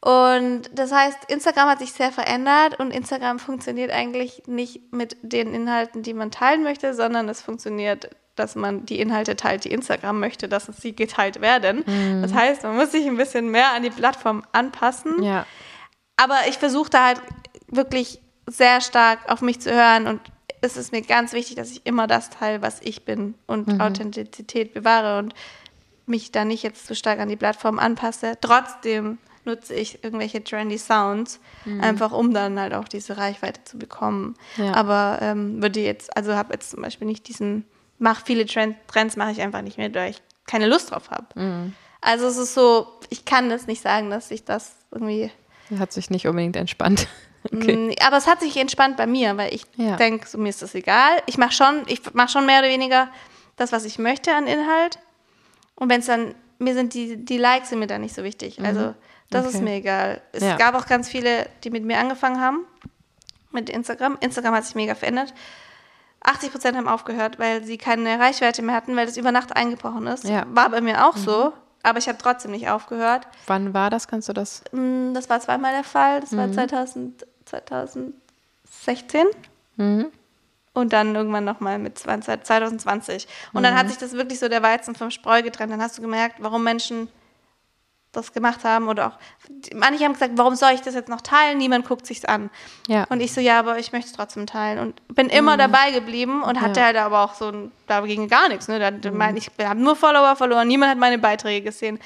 Und das heißt, Instagram hat sich sehr verändert und Instagram funktioniert eigentlich nicht mit den Inhalten, die man teilen möchte, sondern es funktioniert, dass man die Inhalte teilt, die Instagram möchte, dass sie geteilt werden. Das heißt, man muss sich ein bisschen mehr an die Plattform anpassen. Ja. Aber ich versuche da halt wirklich sehr stark auf mich zu hören und es ist mir ganz wichtig, dass ich immer das teile, was ich bin und Authentizität bewahre und mich da nicht jetzt zu stark an die Plattform anpasse. Trotzdem nutze ich irgendwelche trendy Sounds, einfach um dann halt auch diese Reichweite zu bekommen. Ja. Aber ähm, würde jetzt, also habe jetzt zum Beispiel nicht diesen, mach viele Trend, Trends, mache ich einfach nicht mehr, weil ich keine Lust drauf habe. Also es ist so, ich kann das nicht sagen, dass ich das irgendwie Hat sich nicht unbedingt entspannt. [LAUGHS] Okay. Mm, Aber es hat sich entspannt bei mir, weil ich Ja. denke, so, mir ist das egal. Ich mache schon, ich mache schon mehr oder weniger das, was ich möchte an Inhalt. Und wenn es dann, mir sind die, die Likes sind mir dann nicht so wichtig. Also das ist Mhm. Okay. mir egal. Es Ja. gab auch ganz viele, die mit mir angefangen haben, mit Instagram. Instagram hat sich mega verändert. 80 Prozent haben aufgehört, weil sie keine Reichweite mehr hatten, weil das über Nacht eingebrochen ist. Ja. Mhm. War bei mir auch so, aber ich habe trotzdem nicht aufgehört. Wann war das? Kannst du das? Mm, Das war zweimal der Fall. Das Mhm. war 2000, 2016. Und dann irgendwann nochmal mit 20, 2020. Und dann Mhm. hat sich das wirklich so der Weizen vom Spreu getrennt. Dann hast du gemerkt, warum Menschen das gemacht haben oder auch manche haben gesagt, warum soll ich das jetzt noch teilen? Niemand guckt sich's an. Ja. Und ich so, ja, aber ich möchte es trotzdem teilen und bin immer dabei geblieben und hatte Mhm. Ja. Mhm. halt aber auch so, ein- da ging gar nichts. Ne? Da, mein, ich habe nur Follower verloren, niemand hat meine Beiträge gesehen.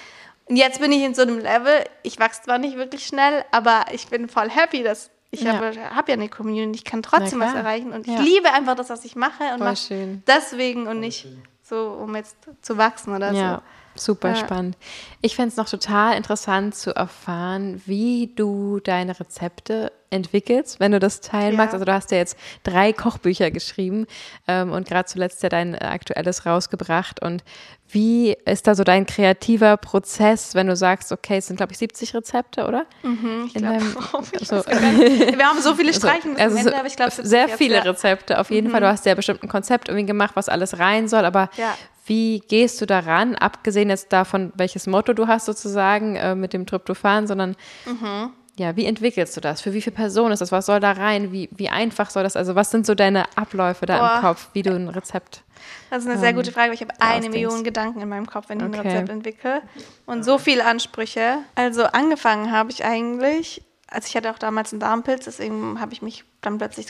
Und jetzt bin ich in so einem Level, ich wachse zwar nicht wirklich schnell, aber ich bin voll happy, dass ich Ja. habe hab ja eine Community, ich kann trotzdem was erreichen und ich liebe einfach das, was ich mache und Voll mache schön. deswegen und nicht so, um jetzt zu wachsen oder Ja, super Ja. spannend. Ich fände es noch total interessant zu erfahren, wie du deine Rezepte entwickelst, wenn du das teilen Ja. magst. Also du hast ja jetzt drei Kochbücher geschrieben ähm, und gerade zuletzt ja dein aktuelles rausgebracht. Und wie ist da so dein kreativer Prozess, wenn du sagst, okay, es sind glaube ich 70 Rezepte, oder? Mhm, ich glaube, ich so- [LAUGHS] wir haben so viele Also, Streichen also am so Ende, aber ich glaube, sehr viele Rezepte auf jeden Fall. Du hast ja bestimmt ein Konzept irgendwie gemacht, was alles rein soll, aber Ja. Wie gehst du daran, abgesehen jetzt davon, welches Motto du hast sozusagen äh, mit dem Tryptophan, sondern Mhm. ja, wie entwickelst du das? Für wie viele Personen ist das? Was soll da rein? Wie, wie einfach soll das? Also was sind so deine Abläufe da Boah. im Kopf, wie du ein Rezept? Das ist eine sehr gute Frage, weil ich habe eine. Million Gedanken in meinem Kopf, wenn ich ein Okay. Rezept entwickle. Und so viele Ansprüche. Also angefangen habe ich eigentlich, also ich hatte auch damals einen Darmpilz, deswegen habe ich mich dann plötzlich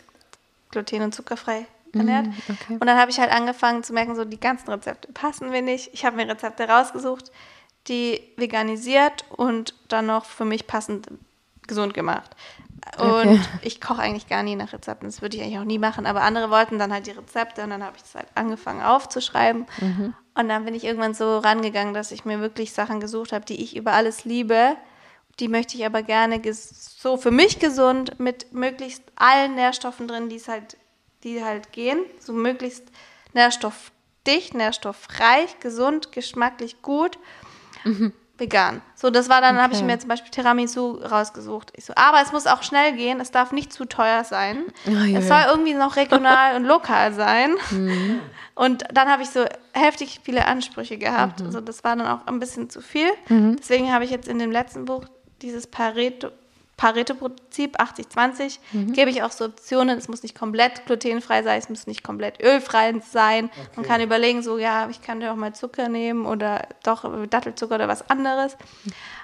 gluten- und zuckerfrei ernährt. okay. Und dann habe ich halt angefangen zu merken, so die ganzen Rezepte passen mir nicht. Ich habe mir Rezepte rausgesucht, die veganisiert und dann noch für mich passend gesund gemacht. Und Okay. ich koche eigentlich gar nie nach Rezepten. Das würde ich eigentlich auch nie machen. Aber andere wollten dann halt die Rezepte und dann habe ich es halt angefangen aufzuschreiben. Und dann bin ich irgendwann so rangegangen, dass ich mir wirklich Sachen gesucht habe, die ich über alles liebe. Die möchte ich aber gerne so für mich gesund mit möglichst allen Nährstoffen drin, die es halt, die halt gehen. So möglichst nährstoffdicht, nährstoffreich, gesund, geschmacklich gut vegan. So, das war dann, habe ich Okay. mir zum Beispiel Tiramisu rausgesucht. Ich so, aber es muss auch schnell gehen, es darf nicht zu teuer sein. ja, es soll irgendwie noch regional und lokal sein. [LAUGHS] Mhm. Und dann habe ich so heftig viele Ansprüche gehabt. Mhm. Also das war dann auch ein bisschen zu viel. Deswegen habe ich jetzt in dem letzten Buch dieses Pareto, Pareto-Prinzip 80-20 gebe ich auch so Optionen. Es muss nicht komplett glutenfrei sein, es muss nicht komplett ölfrei sein. Man kann überlegen, so ja, ich kann ja auch mal Zucker nehmen oder doch Dattelzucker oder was anderes.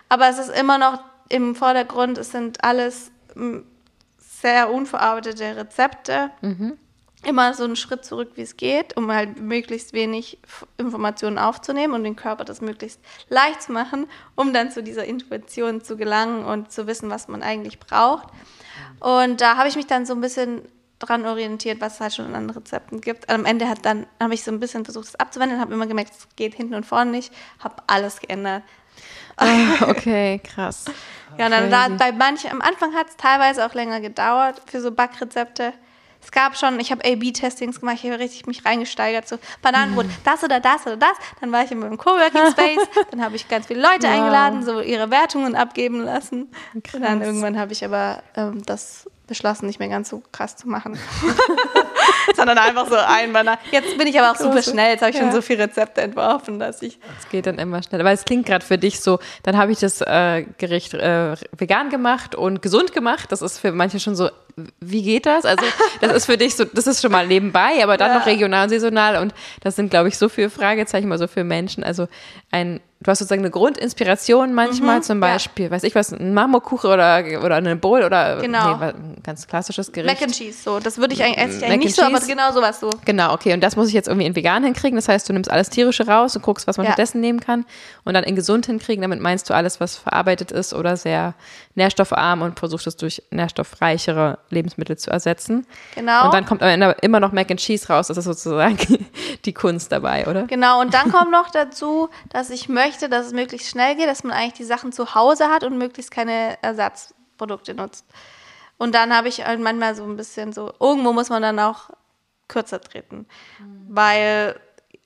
Aber es ist immer noch im Vordergrund, es sind alles mm, sehr unverarbeitete Rezepte. Immer so einen Schritt zurück, wie es geht, um halt möglichst wenig Informationen aufzunehmen und den Körper das möglichst leicht zu machen, um dann zu dieser Intuition zu gelangen und zu wissen, was man eigentlich braucht. Und da habe ich mich dann so ein bisschen dran orientiert, was es halt schon anderen Rezepten gibt. Am Ende hat dann habe ich so ein bisschen versucht, es abzuwenden, habe immer gemerkt, es geht hinten und vorne nicht, habe alles geändert. Ah, okay, krass. Ja, dann da, bei manchen, am Anfang hat es teilweise auch länger gedauert für so Backrezepte. Es gab schon, ich habe A-B-Testings gemacht, ich habe richtig mich reingesteigert, so Bananenbrot, Mhm. das oder das oder das. Dann war ich in meinem Coworking Space, [LAUGHS] dann habe ich ganz viele Leute Wow. eingeladen, so ihre Wertungen abgeben lassen. Und dann Krass. irgendwann habe ich aber ähm, das beschlossen, nicht mehr ganz so krass zu machen. [LAUGHS] [LAUGHS] Sondern einfach so ein Banan. Jetzt bin ich aber auch super schnell, jetzt habe ich schon Ja. so viele Rezepte entworfen, dass ich Es geht dann immer schneller. Weil es klingt gerade für dich so, dann habe ich das äh, Gericht äh, vegan gemacht und gesund gemacht. Das ist für manche schon so, wie geht das? Also das ist für dich so, das ist schon mal nebenbei, aber dann Ja. noch regional und saisonal. Und das sind, glaube ich, so viele Fragezeichen mal so für Menschen. Also ein, du hast sozusagen eine Grundinspiration manchmal, zum Mhm, ja. Beispiel, weiß ich was, ein Marmorkuchen oder, oder eine Bowl oder Genau. nee, ein ganz klassisches Gericht. Mac and Cheese, so. Das würde ich eigentlich, esse ich eigentlich nicht and aber genau sowas so. Genau, okay. Und das muss ich jetzt irgendwie in vegan hinkriegen. Das heißt, du nimmst alles tierische raus und guckst, was man Ja. stattdessen nehmen kann. Und dann in gesund hinkriegen. Damit meinst du alles, was verarbeitet ist oder sehr nährstoffarm und versuchst es durch nährstoffreichere Lebensmittel zu ersetzen. Genau. Und dann kommt am Ende immer noch Mac and Cheese raus. Das ist sozusagen [LAUGHS] die Kunst dabei, oder? Genau, und dann kommt noch dazu, dass ich möchte, dass es möglichst schnell geht, dass man eigentlich die Sachen zu Hause hat und möglichst keine Ersatzprodukte nutzt. Und dann habe ich halt manchmal so ein bisschen so, irgendwo muss man dann auch kürzer treten, weil,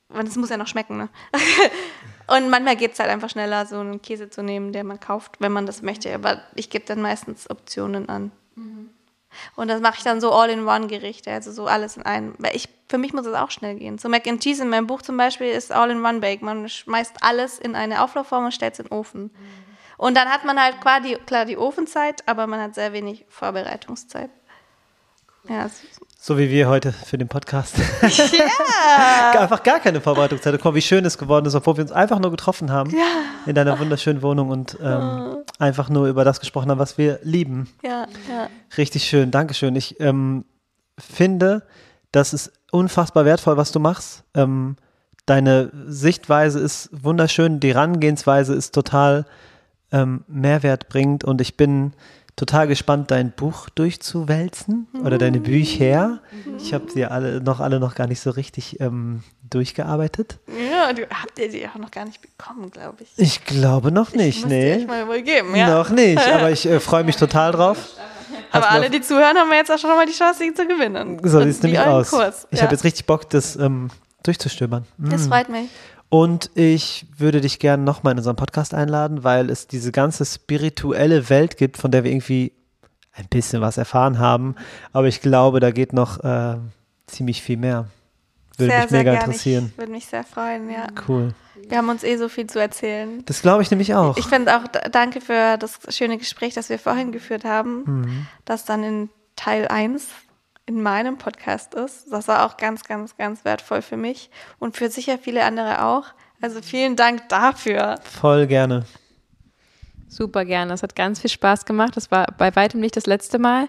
weil es muss ja noch schmecken, ne? [LAUGHS] Und manchmal geht es halt einfach schneller, so einen Käse zu nehmen, der man kauft, wenn man das möchte. Aber ich gebe dann meistens Optionen an. Und das mache ich dann so All-in-One-Gerichte, also so alles in einem. Weil ich, für mich muss es auch schnell gehen. So Mac and Cheese in meinem Buch zum Beispiel ist All-in-One-Bake. Man schmeißt alles in eine Auflaufform und stellt es in den Ofen. Und dann hat man halt quasi, klar die Ofenzeit, aber man hat sehr wenig Vorbereitungszeit. Ja, So wie wir heute für den Podcast. [LAUGHS] Ja. einfach gar keine Vorbereitungszeit. Guck mal, wie schön es geworden ist, obwohl wir uns einfach nur getroffen haben in deiner wunderschönen Wohnung und ähm, einfach nur über das gesprochen haben, was wir lieben. ja, ja. Richtig schön, Dankeschön. Ich ähm, finde, das ist unfassbar wertvoll, was du machst. Ähm, deine Sichtweise ist wunderschön, die Herangehensweise ist total ähm, mehrwertbringend und ich bin total gespannt, dein Buch durchzuwälzen oder deine Bücher. Ich habe sie alle noch alle noch gar nicht so richtig ähm, durchgearbeitet. ja du, habt ihr die auch noch gar nicht bekommen, glaube ich. Ich glaube noch nicht, euch nee. mal wohl geben, ja. Noch nicht, aber ich äh, [LAUGHS] freue mich total drauf. Aber Hast mir alle, die zuhören, haben wir jetzt auch schon mal die Chance, sie zu gewinnen. So sieht es nämlich aus. Kurs. Ich ja. habe jetzt richtig Bock, das ähm, durchzustöbern. Das freut mich. Und ich würde dich gerne nochmal in unseren Podcast einladen, weil es diese ganze spirituelle Welt gibt, von der wir irgendwie ein bisschen was erfahren haben. Aber ich glaube, da geht noch äh, ziemlich viel mehr. Würde mich mega gerne. interessieren. Ich würde mich sehr freuen, ja. Cool. Wir haben uns eh so viel zu erzählen. Das glaube ich nämlich auch. Ich finde auch, danke für das schöne Gespräch, das wir vorhin geführt haben, Mhm. das dann in Teil 1 in meinem Podcast ist. Das war auch ganz, ganz, ganz wertvoll für mich und für sicher viele andere auch. Also vielen Dank dafür. Voll gerne. Super gerne. Es hat ganz viel Spaß gemacht. Das war bei weitem nicht das letzte Mal.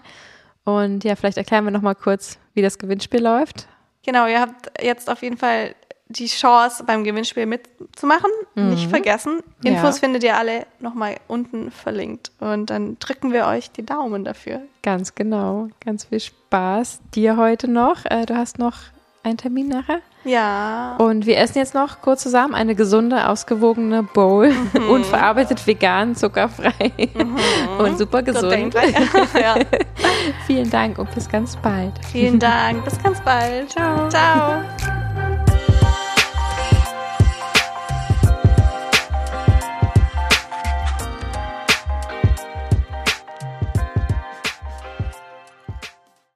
Und ja, vielleicht erklären wir noch mal kurz, wie das Gewinnspiel läuft. Genau, ihr habt jetzt auf jeden Fall die Chance, beim Gewinnspiel mitzumachen. Nicht vergessen. Infos Ja. findet ihr alle nochmal unten verlinkt. Und dann drücken wir euch die Daumen dafür. Ganz genau. Ganz viel Spaß dir heute noch. Äh, du hast noch einen Termin nachher. Ja. Und wir essen jetzt noch kurz zusammen eine gesunde, ausgewogene Bowl. [LAUGHS] Unverarbeitet, vegan, zuckerfrei und super gesund. [LAUGHS] ja. Vielen Dank und bis ganz bald. Vielen Dank. Bis ganz bald. Ciao. Ciao.